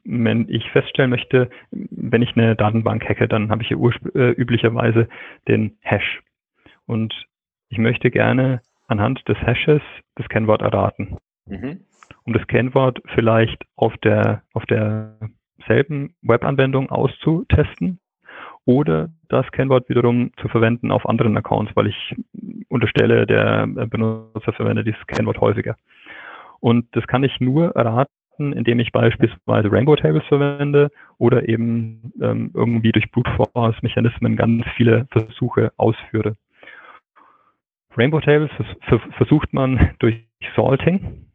wenn ich feststellen möchte, wenn ich eine Datenbank hacke, dann habe ich hier äh, üblicherweise den Hash. Und ich möchte gerne anhand des Hashes das Kennwort erraten. Mhm. Um das Kennwort vielleicht auf der, auf derselben Webanwendung auszutesten, oder das Kennwort wiederum zu verwenden auf anderen Accounts, weil ich unterstelle, der Benutzer verwendet dieses Kennwort häufiger. Und das kann ich nur erraten, indem ich beispielsweise Rainbow Tables verwende oder eben ähm, irgendwie durch Brute Force Mechanismen ganz viele Versuche ausführe. Rainbow Tables vers versucht man durch Salting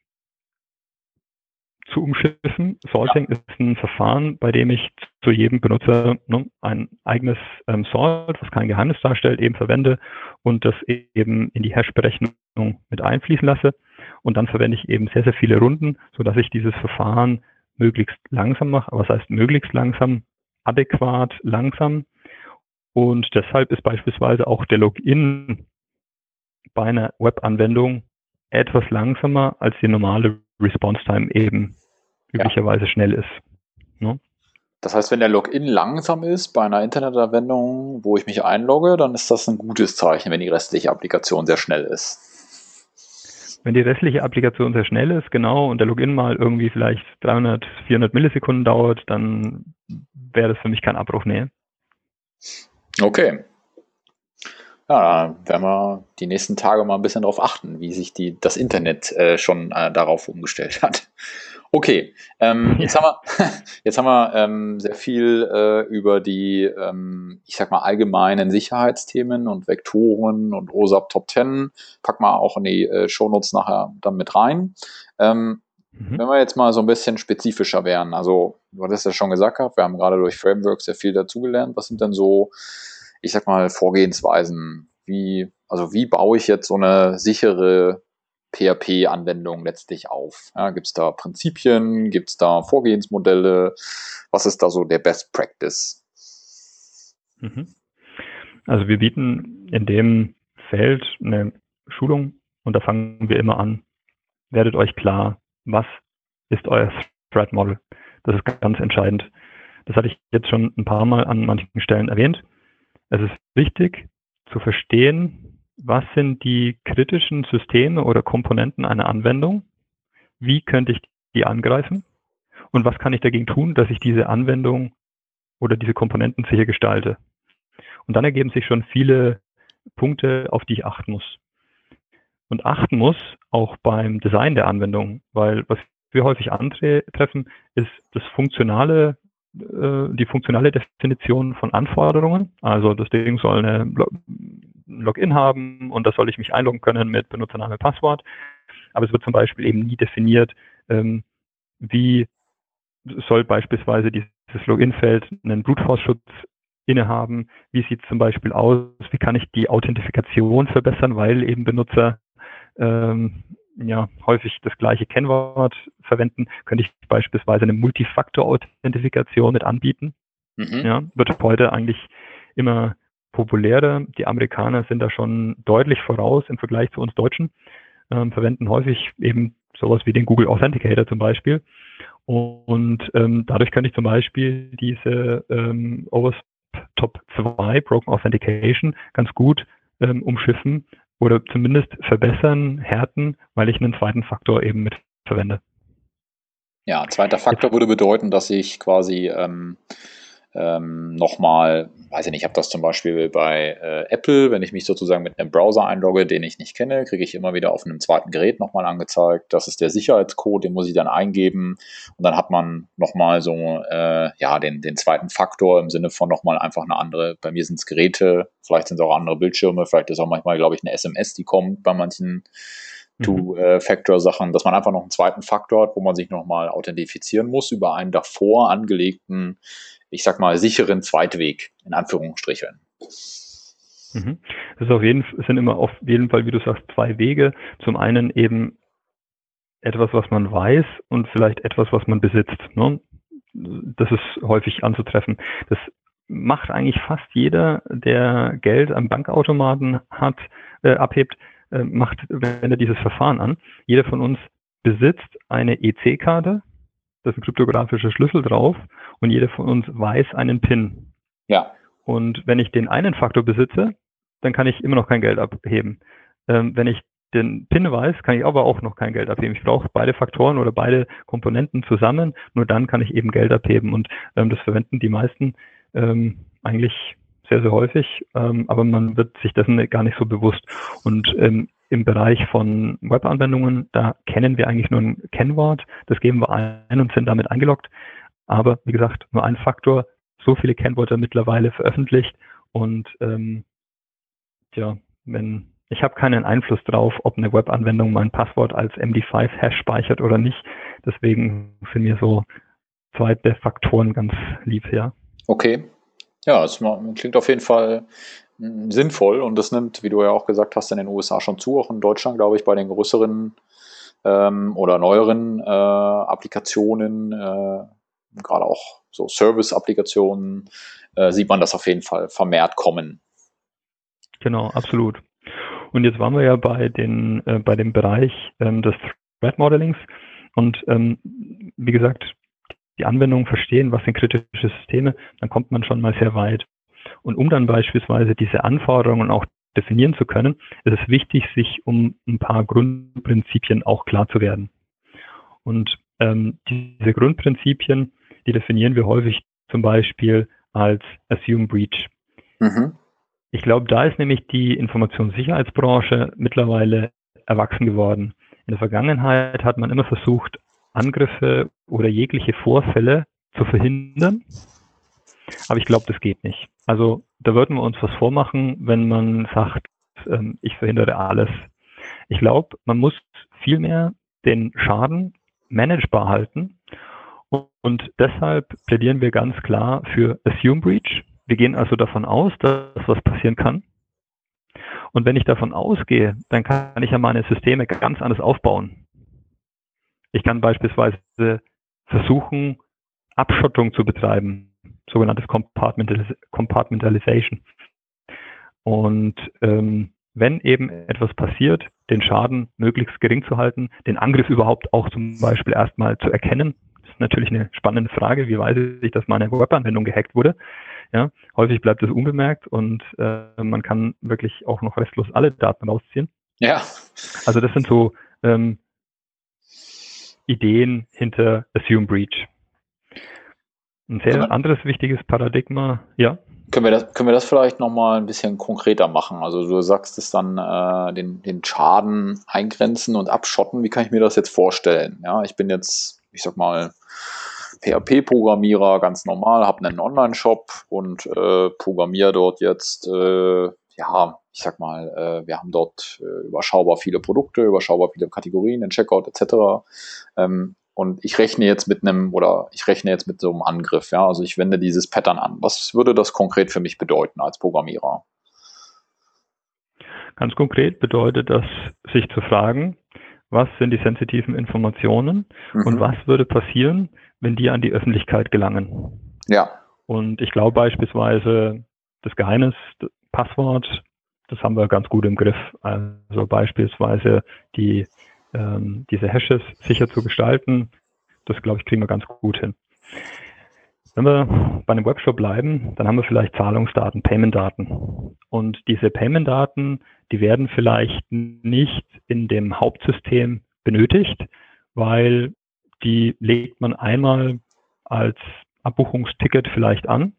zu umschiffen. Salting ja. ist ein Verfahren, bei dem ich zu jedem Benutzer ne, ein eigenes ähm, Salt, was kein Geheimnis darstellt, eben verwende und das eben in die Hash-Berechnung mit einfließen lasse. Und dann verwende ich eben sehr, sehr viele Runden, so dass ich dieses Verfahren möglichst langsam mache. Aber was heißt möglichst langsam? Adäquat langsam. Und deshalb ist beispielsweise auch der Login bei einer Webanwendung etwas langsamer als die normale Response Time eben üblicherweise ja. schnell ist. Ne? Das heißt, wenn der Login langsam ist bei einer Internetanwendung, wo ich mich einlogge, dann ist das ein gutes Zeichen, wenn die restliche Applikation sehr schnell ist. Wenn die restliche Applikation sehr schnell ist, genau, und der Login mal irgendwie vielleicht 300, 400 Millisekunden dauert, dann wäre das für mich kein Abbruch, nee. Okay. Ja, da werden wir die nächsten Tage mal ein bisschen darauf achten, wie sich die, das Internet äh, schon äh, darauf umgestellt hat. Okay, ähm, jetzt haben wir, jetzt haben wir ähm, sehr viel äh, über die, ähm, ich sag mal, allgemeinen Sicherheitsthemen und Vektoren und OSAP Top 10. Pack mal auch in die äh, Shownotes nachher dann mit rein. Ähm, mhm. Wenn wir jetzt mal so ein bisschen spezifischer wären, also du hattest ja schon gesagt, wir haben gerade durch Frameworks sehr viel dazugelernt. Was sind denn so ich sag mal, Vorgehensweisen? Wie, also wie baue ich jetzt so eine sichere PHP-Anwendung letztlich auf? Ja, gibt es da Prinzipien? Gibt es da Vorgehensmodelle? Was ist da so der Best Practice? Mhm. Also wir bieten in dem Feld eine Schulung und da fangen wir immer an. Werdet euch klar, was ist euer Threat Model? Das ist ganz entscheidend. Das hatte ich jetzt schon ein paar Mal an manchen Stellen erwähnt. Es ist wichtig zu verstehen, was sind die kritischen Systeme oder Komponenten einer Anwendung, wie könnte ich die angreifen und was kann ich dagegen tun, dass ich diese Anwendung oder diese Komponenten sicher gestalte. Und dann ergeben sich schon viele Punkte, auf die ich achten muss. Und achten muss auch beim Design der Anwendung, weil was wir häufig antreffen, ist das funktionale äh, die funktionale Definition von Anforderungen. Also das Ding soll eine Login haben und da soll ich mich einloggen können mit Benutzername und Passwort. Aber es wird zum Beispiel eben nie definiert, ähm, wie soll beispielsweise dieses Login-Feld einen Brute Force-Schutz innehaben, wie sieht es zum Beispiel aus, wie kann ich die Authentifikation verbessern, weil eben Benutzer ähm, ja häufig das gleiche Kennwort verwenden, könnte ich beispielsweise eine Multifaktor-Authentifikation mit anbieten. Mhm. Ja, wird heute eigentlich immer populärer. Die Amerikaner sind da schon deutlich voraus im Vergleich zu uns Deutschen, ähm, verwenden häufig eben sowas wie den Google Authenticator zum Beispiel. Und ähm, dadurch könnte ich zum Beispiel diese ähm, OWASP Top 2 Broken Authentication ganz gut ähm, umschiffen oder zumindest verbessern, härten, weil ich einen zweiten Faktor eben mit verwende. Ja, zweiter Faktor würde bedeuten, dass ich quasi ähm, ähm, nochmal, weiß ich nicht, ich habe das zum Beispiel bei äh, Apple, wenn ich mich sozusagen mit einem Browser einlogge, den ich nicht kenne, kriege ich immer wieder auf einem zweiten Gerät nochmal angezeigt. Das ist der Sicherheitscode, den muss ich dann eingeben und dann hat man nochmal so, äh, ja, den, den zweiten Faktor im Sinne von nochmal einfach eine andere, bei mir sind es Geräte, vielleicht sind es auch andere Bildschirme, vielleicht ist auch manchmal, glaube ich, eine SMS, die kommt bei manchen mhm. Two-Factor-Sachen, dass man einfach noch einen zweiten Faktor hat, wo man sich nochmal authentifizieren muss über einen davor angelegten ich sag mal, sicheren Zweitweg, in Anführungsstrichen. Mhm. Das auf jeden, sind immer auf jeden Fall, wie du sagst, zwei Wege. Zum einen eben etwas, was man weiß und vielleicht etwas, was man besitzt. Ne? Das ist häufig anzutreffen. Das macht eigentlich fast jeder, der Geld am Bankautomaten hat, äh, abhebt, äh, macht, wenn dieses Verfahren an. Jeder von uns besitzt eine EC-Karte, da ist ein kryptografischer Schlüssel drauf und jeder von uns weiß einen PIN. Ja. Und wenn ich den einen Faktor besitze, dann kann ich immer noch kein Geld abheben. Ähm, wenn ich den PIN weiß, kann ich aber auch noch kein Geld abheben. Ich brauche beide Faktoren oder beide Komponenten zusammen, nur dann kann ich eben Geld abheben. Und ähm, das verwenden die meisten ähm, eigentlich sehr, sehr häufig, ähm, aber man wird sich dessen gar nicht so bewusst. Und ähm, im Bereich von Webanwendungen, da kennen wir eigentlich nur ein Kennwort, das geben wir ein und sind damit eingeloggt. Aber wie gesagt, nur ein Faktor, so viele Kennwörter mittlerweile veröffentlicht und ähm, ja, wenn ich habe keinen Einfluss drauf, ob eine Webanwendung mein Passwort als MD5-Hash speichert oder nicht. Deswegen sind mir so zweite Faktoren ganz lieb, ja. Okay. Ja, es klingt auf jeden Fall sinnvoll und das nimmt, wie du ja auch gesagt hast, in den USA schon zu, auch in Deutschland, glaube ich, bei den größeren ähm, oder neueren äh, Applikationen, äh, gerade auch so Service-Applikationen, äh, sieht man das auf jeden Fall vermehrt kommen. Genau, absolut. Und jetzt waren wir ja bei den äh, bei dem Bereich ähm, des Threat Modelings und ähm, wie gesagt, die Anwendung verstehen, was sind kritische Systeme, dann kommt man schon mal sehr weit. Und um dann beispielsweise diese Anforderungen auch definieren zu können, ist es wichtig, sich um ein paar Grundprinzipien auch klar zu werden. Und ähm, diese Grundprinzipien, die definieren wir häufig zum Beispiel als Assume Breach. Mhm. Ich glaube, da ist nämlich die Informationssicherheitsbranche mittlerweile erwachsen geworden. In der Vergangenheit hat man immer versucht, Angriffe oder jegliche Vorfälle zu verhindern. Aber ich glaube, das geht nicht. Also da würden wir uns was vormachen, wenn man sagt, ähm, ich verhindere alles. Ich glaube, man muss vielmehr den Schaden managebar halten. Und deshalb plädieren wir ganz klar für Assume Breach. Wir gehen also davon aus, dass was passieren kann. Und wenn ich davon ausgehe, dann kann ich ja meine Systeme ganz anders aufbauen. Ich kann beispielsweise versuchen, Abschottung zu betreiben, sogenanntes Compartmentalization. Und ähm, wenn eben etwas passiert, den Schaden möglichst gering zu halten, den Angriff überhaupt auch zum Beispiel erstmal zu erkennen. Das ist natürlich eine spannende Frage. Wie weiß ich, dass meine Webanwendung gehackt wurde? Ja, häufig bleibt es unbemerkt und äh, man kann wirklich auch noch restlos alle Daten rausziehen. Ja. Also das sind so ähm, Ideen hinter Assume Breach. Ein sehr anderes wichtiges Paradigma, ja. Können wir das, können wir das vielleicht nochmal ein bisschen konkreter machen? Also du sagst es dann, äh, den, den Schaden eingrenzen und abschotten. Wie kann ich mir das jetzt vorstellen? Ja, ich bin jetzt, ich sag mal, PHP-Programmierer, ganz normal, habe einen Online-Shop und äh, programmiere dort jetzt, äh, ja, ich sag mal, äh, wir haben dort äh, überschaubar viele Produkte, überschaubar viele Kategorien, den Checkout etc. Ähm, und ich rechne jetzt mit einem oder ich rechne jetzt mit so einem Angriff, ja, also ich wende dieses Pattern an. Was würde das konkret für mich bedeuten als Programmierer? Ganz konkret bedeutet das, sich zu fragen, was sind die sensitiven Informationen mhm. und was würde passieren, wenn die an die Öffentlichkeit gelangen. Ja. Und ich glaube beispielsweise, das Geheimnis, das Passwort, das haben wir ganz gut im Griff. Also beispielsweise die, ähm, diese Hashes sicher zu gestalten, das glaube ich, kriegen wir ganz gut hin. Wenn wir bei einem Webshop bleiben, dann haben wir vielleicht Zahlungsdaten, Payment-Daten. Und diese Payment-Daten, die werden vielleicht nicht in dem Hauptsystem benötigt, weil die legt man einmal als Abbuchungsticket vielleicht an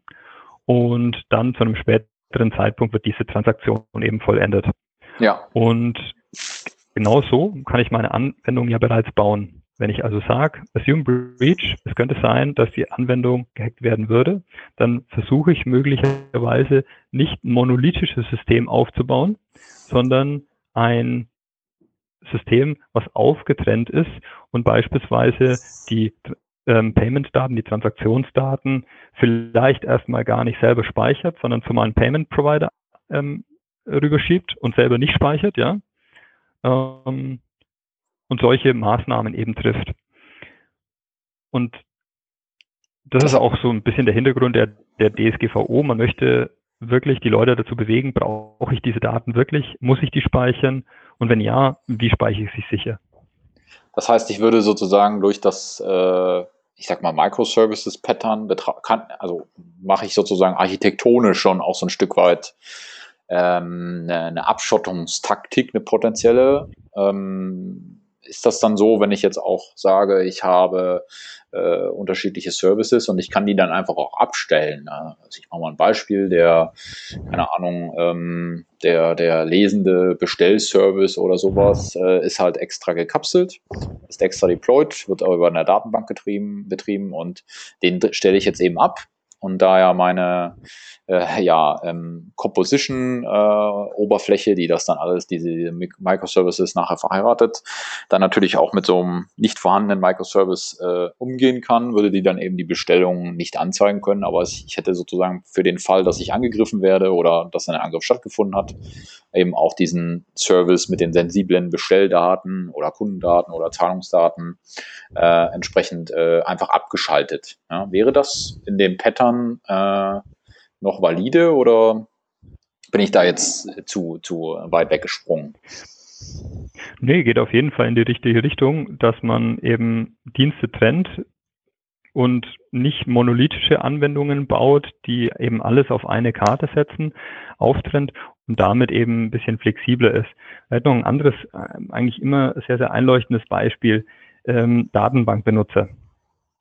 und dann zu einem späteren Zeitpunkt wird diese Transaktion eben vollendet. Ja. Und genau so kann ich meine Anwendung ja bereits bauen. Wenn ich also sage, assume breach, es könnte sein, dass die Anwendung gehackt werden würde, dann versuche ich möglicherweise nicht ein monolithisches System aufzubauen, sondern ein System, was aufgetrennt ist und beispielsweise die ähm, Payment-Daten, die Transaktionsdaten vielleicht erstmal gar nicht selber speichert, sondern zu meinem Payment-Provider ähm, rüberschiebt und selber nicht speichert, ja. Ähm, und solche Maßnahmen eben trifft. Und das ist auch so ein bisschen der Hintergrund der, der DSGVO. Man möchte wirklich die Leute dazu bewegen, brauche ich diese Daten wirklich? Muss ich die speichern? Und wenn ja, wie speichere ich sie sicher? Das heißt, ich würde sozusagen durch das, äh, ich sag mal, Microservices-Pattern, also mache ich sozusagen architektonisch schon auch so ein Stück weit ähm, eine, eine Abschottungstaktik, eine potenzielle. Ähm, ist das dann so, wenn ich jetzt auch sage, ich habe äh, unterschiedliche Services und ich kann die dann einfach auch abstellen? Ne? Also ich mache mal ein Beispiel, der, keine Ahnung, ähm, der, der lesende Bestellservice oder sowas äh, ist halt extra gekapselt, ist extra deployed, wird aber über eine Datenbank getrieben, betrieben und den stelle ich jetzt eben ab und da ja meine äh, ja, ähm, Composition-Oberfläche, äh, die das dann alles, diese Microservices nachher verheiratet, dann natürlich auch mit so einem nicht vorhandenen Microservice äh, umgehen kann, würde die dann eben die Bestellung nicht anzeigen können, aber ich hätte sozusagen für den Fall, dass ich angegriffen werde oder dass ein Angriff stattgefunden hat, eben auch diesen Service mit den sensiblen Bestelldaten oder Kundendaten oder Zahlungsdaten äh, entsprechend äh, einfach abgeschaltet. Ja, wäre das in dem Pattern äh, noch valide oder bin ich da jetzt zu, zu weit weggesprungen? Nee, geht auf jeden Fall in die richtige Richtung, dass man eben Dienste trennt. und nicht monolithische Anwendungen baut, die eben alles auf eine Karte setzen, auftrennt und damit eben ein bisschen flexibler ist. Vielleicht noch ein anderes, äh, eigentlich immer sehr, sehr einleuchtendes Beispiel, ähm, Datenbankbenutzer.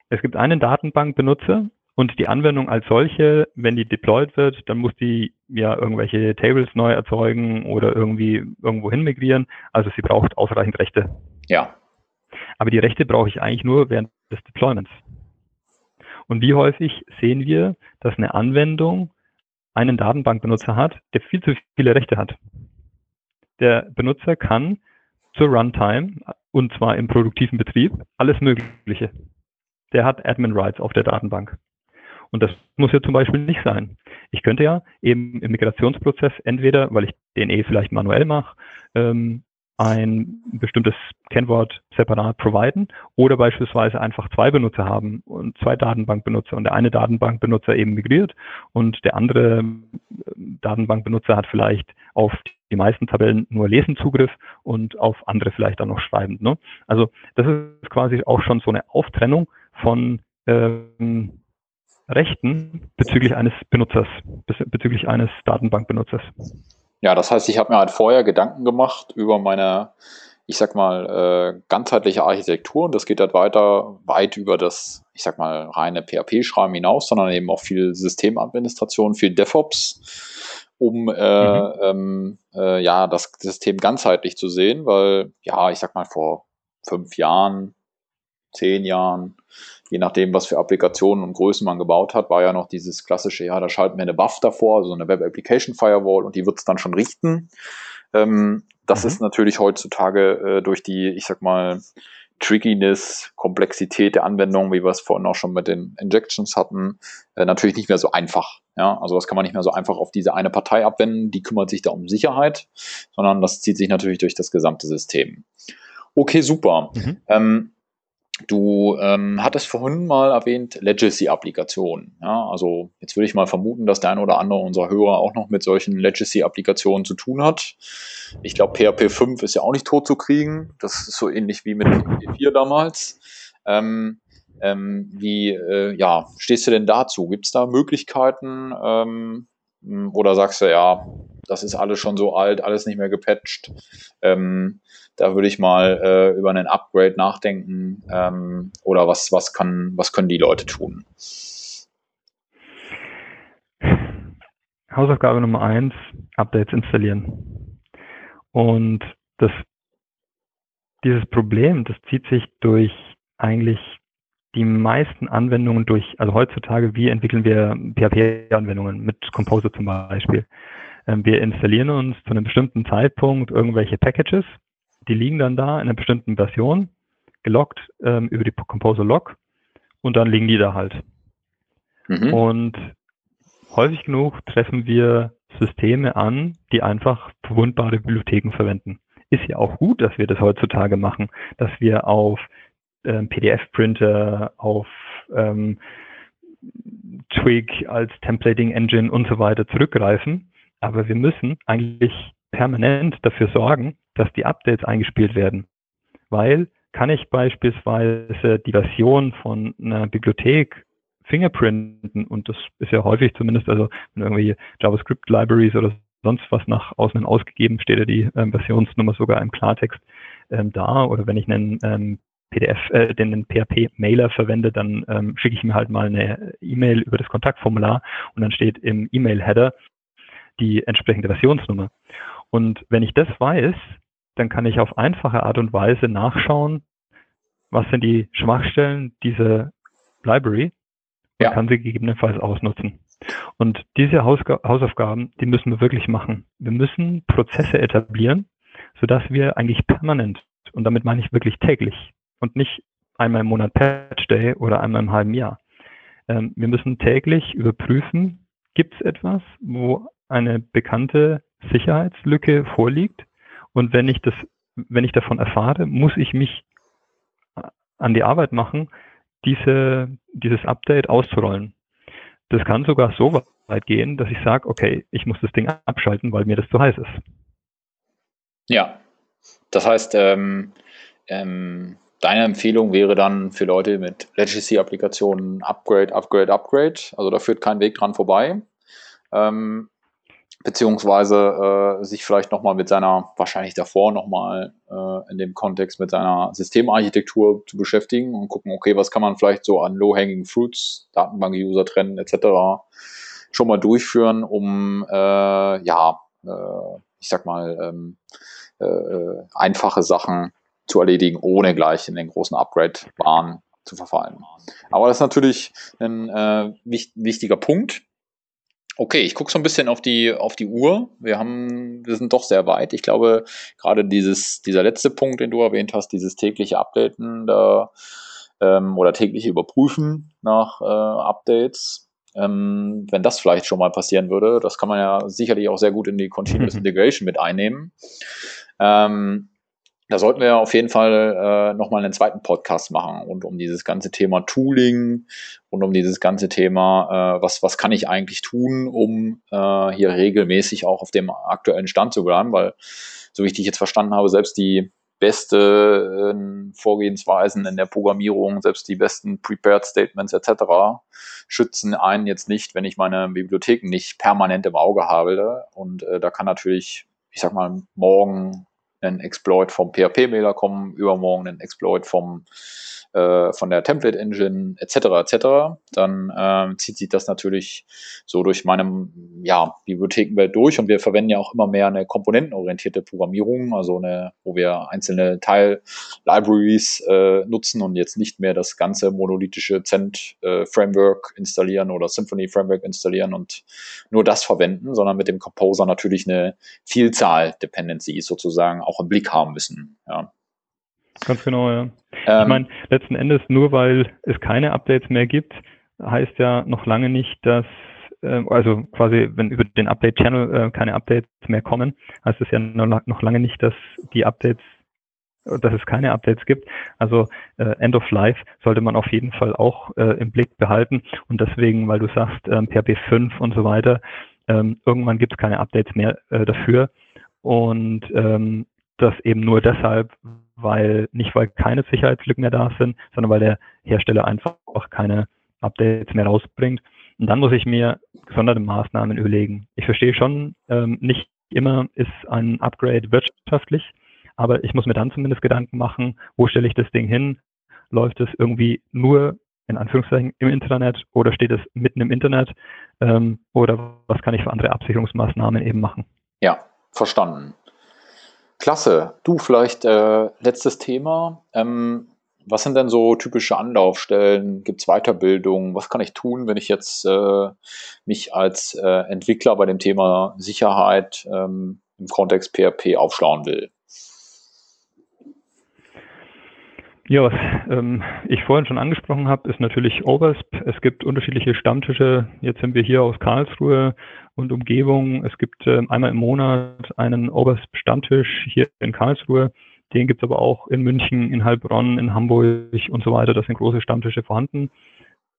Es gibt einen Datenbankbenutzer und die Anwendung als solche, wenn die deployed wird, dann muss die ja irgendwelche Tables neu erzeugen oder irgendwie irgendwo hin migrieren. Also sie braucht ausreichend Rechte. Ja. Aber die Rechte brauche ich eigentlich nur während des Deployments. Und wie häufig sehen wir, dass eine Anwendung einen Datenbankbenutzer hat, der viel zu viele Rechte hat. Der Benutzer kann zur Runtime, und zwar im produktiven Betrieb, alles Mögliche. Der hat Admin Rights auf der Datenbank. Und das muss ja zum Beispiel nicht sein. Ich könnte ja eben im Migrationsprozess entweder, weil ich den eh vielleicht manuell mache, ähm, ein bestimmtes Kennwort separat providen oder beispielsweise einfach zwei Benutzer haben und zwei Datenbankbenutzer und der eine Datenbankbenutzer eben migriert und der andere ähm, Datenbankbenutzer hat vielleicht auf die meisten Tabellen nur Lesenzugriff und auf andere vielleicht dann noch schreibend. Ne? Also das ist quasi auch schon so eine Auftrennung von ähm, Rechten bezüglich eines Benutzers, bezüglich eines Datenbankbenutzers. Ja, das heißt, ich habe mir halt vorher Gedanken gemacht über meine, ich sag mal, äh, ganzheitliche Architektur und das geht halt weiter, weit über das, ich sag mal, reine PHP-Schreiben hinaus, sondern eben auch viel Systemadministration, viel DevOps, um äh, mhm. ähm, äh, ja das System ganzheitlich zu sehen, weil ja, ich sag mal, vor fünf Jahren, zehn Jahren, je nachdem, was für Applikationen und Größen man gebaut hat, war ja noch dieses klassische, ja, da schalten wir eine Buff davor, also eine Web Application Firewall und die wird es dann schon richten. Ähm, das mhm. ist natürlich heutzutage äh, durch die, ich sag mal, Trickiness, Komplexität der Anwendung, wie wir es vorhin auch schon mit den Injections hatten, äh, natürlich nicht mehr so einfach. Ja, also das kann man nicht mehr so einfach auf diese eine Partei abwenden, die kümmert sich da um Sicherheit, sondern das zieht sich natürlich durch das gesamte System. Okay, super. Mhm. Ähm, Du ähm, hattest vorhin mal erwähnt Legacy-Applikationen. Ja, also jetzt würde ich mal vermuten, dass der eine oder andere unserer Hörer auch noch mit solchen Legacy-Applikationen zu tun hat. Ich glaube, PHP 5 ist ja auch nicht tot zu kriegen. Das ist so ähnlich wie mit PHP 4 damals. Ähm, ähm, wie äh, ja, stehst du denn dazu? Gibt es da Möglichkeiten ähm, oder sagst du, ja, das ist alles schon so alt, alles nicht mehr gepatcht? Ähm, da würde ich mal äh, über einen Upgrade nachdenken ähm, oder was, was, kann, was können die Leute tun? Hausaufgabe Nummer eins, Updates installieren. Und das, dieses Problem, das zieht sich durch eigentlich die meisten Anwendungen durch, also heutzutage, wie entwickeln wir PHP-Anwendungen mit Composer zum Beispiel. Ähm, wir installieren uns zu einem bestimmten Zeitpunkt irgendwelche Packages, die liegen dann da in einer bestimmten Version, gelockt ähm, über die Composer Log und dann liegen die da halt. Mhm. Und häufig genug treffen wir Systeme an, die einfach verwundbare Bibliotheken verwenden. Ist ja auch gut, dass wir das heutzutage machen, dass wir auf ähm, PDF-Printer, auf ähm, Twig als Templating Engine und so weiter zurückgreifen. Aber wir müssen eigentlich permanent dafür sorgen, dass die Updates eingespielt werden. Weil kann ich beispielsweise die Version von einer Bibliothek fingerprinten und das ist ja häufig zumindest, also wenn irgendwelche JavaScript-Libraries oder sonst was nach außen ausgegeben, steht ja die ähm, Versionsnummer sogar im Klartext ähm, da oder wenn ich einen ähm, PDF, äh, den PHP-Mailer verwende, dann ähm, schicke ich mir halt mal eine E-Mail über das Kontaktformular und dann steht im E-Mail-Header die entsprechende Versionsnummer. Und wenn ich das weiß, dann kann ich auf einfache Art und Weise nachschauen, was sind die Schwachstellen dieser Library und ja. kann sie gegebenenfalls ausnutzen. Und diese Hausga Hausaufgaben, die müssen wir wirklich machen. Wir müssen Prozesse etablieren, sodass wir eigentlich permanent, und damit meine ich wirklich täglich und nicht einmal im Monat Patch Day oder einmal im halben Jahr. Ähm, wir müssen täglich überprüfen, gibt es etwas, wo eine bekannte Sicherheitslücke vorliegt. Und wenn ich das, wenn ich davon erfahre, muss ich mich an die Arbeit machen, diese, dieses Update auszurollen. Das kann sogar so weit gehen, dass ich sage, okay, ich muss das Ding abschalten, weil mir das zu heiß ist. Ja, das heißt, ähm, ähm, deine Empfehlung wäre dann für Leute mit Legacy-Applikationen Upgrade, Upgrade, Upgrade. Also da führt kein Weg dran vorbei. Ähm, beziehungsweise äh, sich vielleicht nochmal mit seiner, wahrscheinlich davor nochmal äh, in dem Kontext mit seiner Systemarchitektur zu beschäftigen und gucken, okay, was kann man vielleicht so an Low-Hanging Fruits, Datenbank-User trennen etc. schon mal durchführen, um äh, ja, äh, ich sag mal, ähm, äh, einfache Sachen zu erledigen, ohne gleich in den großen Upgrade-Bahn zu verfallen. Aber das ist natürlich ein äh, wichtiger Punkt. Okay, ich gucke so ein bisschen auf die, auf die Uhr. Wir haben, wir sind doch sehr weit. Ich glaube, gerade dieses, dieser letzte Punkt, den du erwähnt hast, dieses tägliche Updaten da, ähm, oder tägliche Überprüfen nach äh, Updates, ähm, wenn das vielleicht schon mal passieren würde, das kann man ja sicherlich auch sehr gut in die Continuous Integration mit einnehmen. Ähm, da sollten wir auf jeden Fall äh, nochmal einen zweiten Podcast machen und um dieses ganze Thema Tooling und um dieses ganze Thema, äh, was, was kann ich eigentlich tun, um äh, hier regelmäßig auch auf dem aktuellen Stand zu bleiben, weil, so wie ich dich jetzt verstanden habe, selbst die beste äh, Vorgehensweisen in der Programmierung, selbst die besten Prepared Statements etc. schützen einen jetzt nicht, wenn ich meine Bibliotheken nicht permanent im Auge habe. Und äh, da kann natürlich, ich sag mal, morgen ein Exploit vom PHP-Mailer kommen, übermorgen ein Exploit vom äh, von der Template Engine etc. etc. Dann äh, zieht sich das natürlich so durch meinem ja, Bibliothekenwelt durch und wir verwenden ja auch immer mehr eine komponentenorientierte Programmierung, also eine, wo wir einzelne Teil-Libraries äh, nutzen und jetzt nicht mehr das ganze monolithische Cent-Framework äh, installieren oder Symfony-Framework installieren und nur das verwenden, sondern mit dem Composer natürlich eine Vielzahl Dependencies sozusagen auch im Blick haben müssen. Ja. Ganz genau, ja. Ähm, ich meine, letzten Endes, nur weil es keine Updates mehr gibt, heißt ja noch lange nicht, dass, äh, also quasi, wenn über den Update-Channel äh, keine Updates mehr kommen, heißt es ja noch, noch lange nicht, dass die Updates dass es keine Updates gibt. Also äh, End of Life sollte man auf jeden Fall auch äh, im Blick behalten. Und deswegen, weil du sagst, ähm, PHP 5 und so weiter, ähm, irgendwann gibt es keine Updates mehr äh, dafür. Und ähm, das eben nur deshalb, weil nicht weil keine Sicherheitslücken mehr da sind, sondern weil der Hersteller einfach auch keine Updates mehr rausbringt. Und dann muss ich mir gesonderte Maßnahmen überlegen. Ich verstehe schon, ähm, nicht immer ist ein Upgrade wirtschaftlich, aber ich muss mir dann zumindest Gedanken machen, wo stelle ich das Ding hin? Läuft es irgendwie nur in Anführungszeichen im Internet oder steht es mitten im Internet? Ähm, oder was kann ich für andere Absicherungsmaßnahmen eben machen? Ja, verstanden. Klasse. Du, vielleicht äh, letztes Thema. Ähm, was sind denn so typische Anlaufstellen? Gibt es Weiterbildung? Was kann ich tun, wenn ich jetzt äh, mich als äh, Entwickler bei dem Thema Sicherheit ähm, im Kontext PHP aufschlauen will? Ja, was ähm, ich vorhin schon angesprochen habe, ist natürlich OWASP. Es gibt unterschiedliche Stammtische. Jetzt sind wir hier aus Karlsruhe und Umgebung. Es gibt äh, einmal im Monat einen OWASP-Stammtisch hier in Karlsruhe. Den gibt es aber auch in München, in Heilbronn, in Hamburg und so weiter. Das sind große Stammtische vorhanden.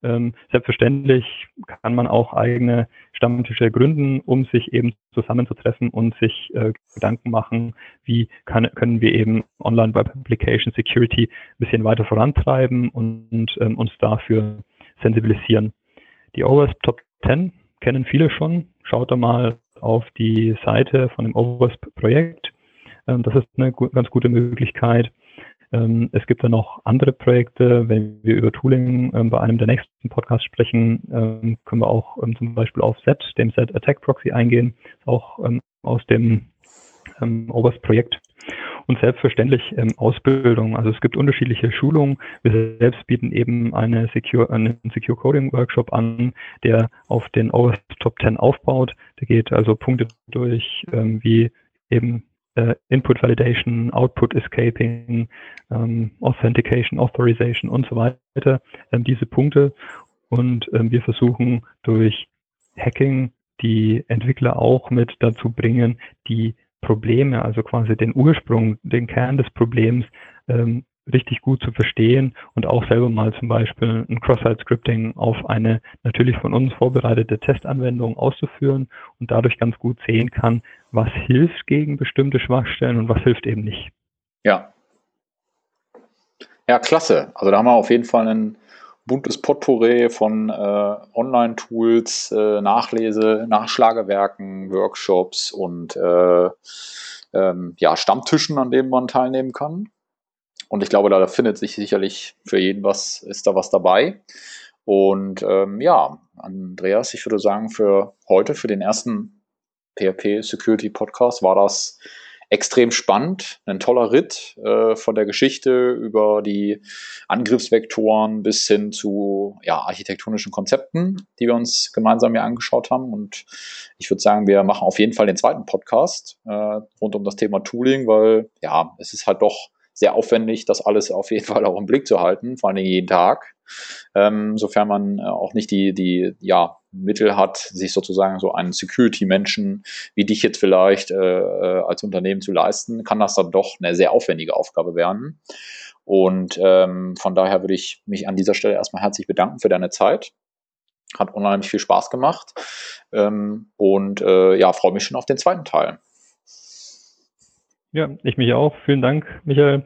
Ähm, selbstverständlich kann man auch eigene Stammtische gründen, um sich eben zusammenzutreffen und sich äh, Gedanken machen, wie kann, können wir eben Online Web Application Security ein bisschen weiter vorantreiben und ähm, uns dafür sensibilisieren. Die OWASP Top 10 kennen viele schon. Schaut da mal auf die Seite von dem OWASP Projekt. Ähm, das ist eine gu ganz gute Möglichkeit, es gibt dann noch andere Projekte. Wenn wir über Tooling ähm, bei einem der nächsten Podcasts sprechen, ähm, können wir auch zum Beispiel auf Set, dem Set Attack Proxy eingehen, auch aus dem OWASP-Projekt. Und selbstverständlich ähm, Ausbildung. Also es gibt unterschiedliche Schulungen. Wir selbst bieten eben eine Secure, einen Secure Coding Workshop an, der auf den OWASP Top 10 aufbaut. Der geht also Punkte durch, ähm, wie eben äh, Input Validation, Output Escaping, ähm, Authentication, Authorization und so weiter, ähm, diese Punkte. Und ähm, wir versuchen durch Hacking die Entwickler auch mit dazu bringen, die Probleme, also quasi den Ursprung, den Kern des Problems ähm, richtig gut zu verstehen und auch selber mal zum Beispiel ein Cross-Site-Scripting auf eine natürlich von uns vorbereitete Testanwendung auszuführen und dadurch ganz gut sehen kann, was hilft gegen bestimmte Schwachstellen und was hilft eben nicht. Ja. Ja, klasse. Also da haben wir auf jeden Fall ein buntes Potpourri von äh, Online-Tools, äh, Nachlese, Nachschlagewerken, Workshops und äh, ähm, ja, Stammtischen, an denen man teilnehmen kann. Und ich glaube, da findet sich sicherlich für jeden was, ist da was dabei. Und ähm, ja, Andreas, ich würde sagen, für heute, für den ersten PHP Security Podcast, war das extrem spannend, ein toller Ritt äh, von der Geschichte über die Angriffsvektoren bis hin zu ja, architektonischen Konzepten, die wir uns gemeinsam hier angeschaut haben. Und ich würde sagen, wir machen auf jeden Fall den zweiten Podcast äh, rund um das Thema Tooling, weil ja, es ist halt doch sehr aufwendig, das alles auf jeden Fall auch im Blick zu halten, vor allem jeden Tag. Ähm, sofern man äh, auch nicht die, die ja, Mittel hat, sich sozusagen so einen Security-Menschen wie dich jetzt vielleicht äh, äh, als Unternehmen zu leisten, kann das dann doch eine sehr aufwendige Aufgabe werden. Und ähm, von daher würde ich mich an dieser Stelle erstmal herzlich bedanken für deine Zeit. Hat unheimlich viel Spaß gemacht. Ähm, und äh, ja, freue mich schon auf den zweiten Teil. Ja, ich mich auch. Vielen Dank, Michael.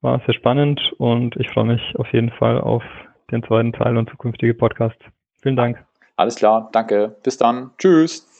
War sehr spannend und ich freue mich auf jeden Fall auf den zweiten Teil und zukünftige Podcasts. Vielen Dank. Alles klar, danke. Bis dann. Tschüss.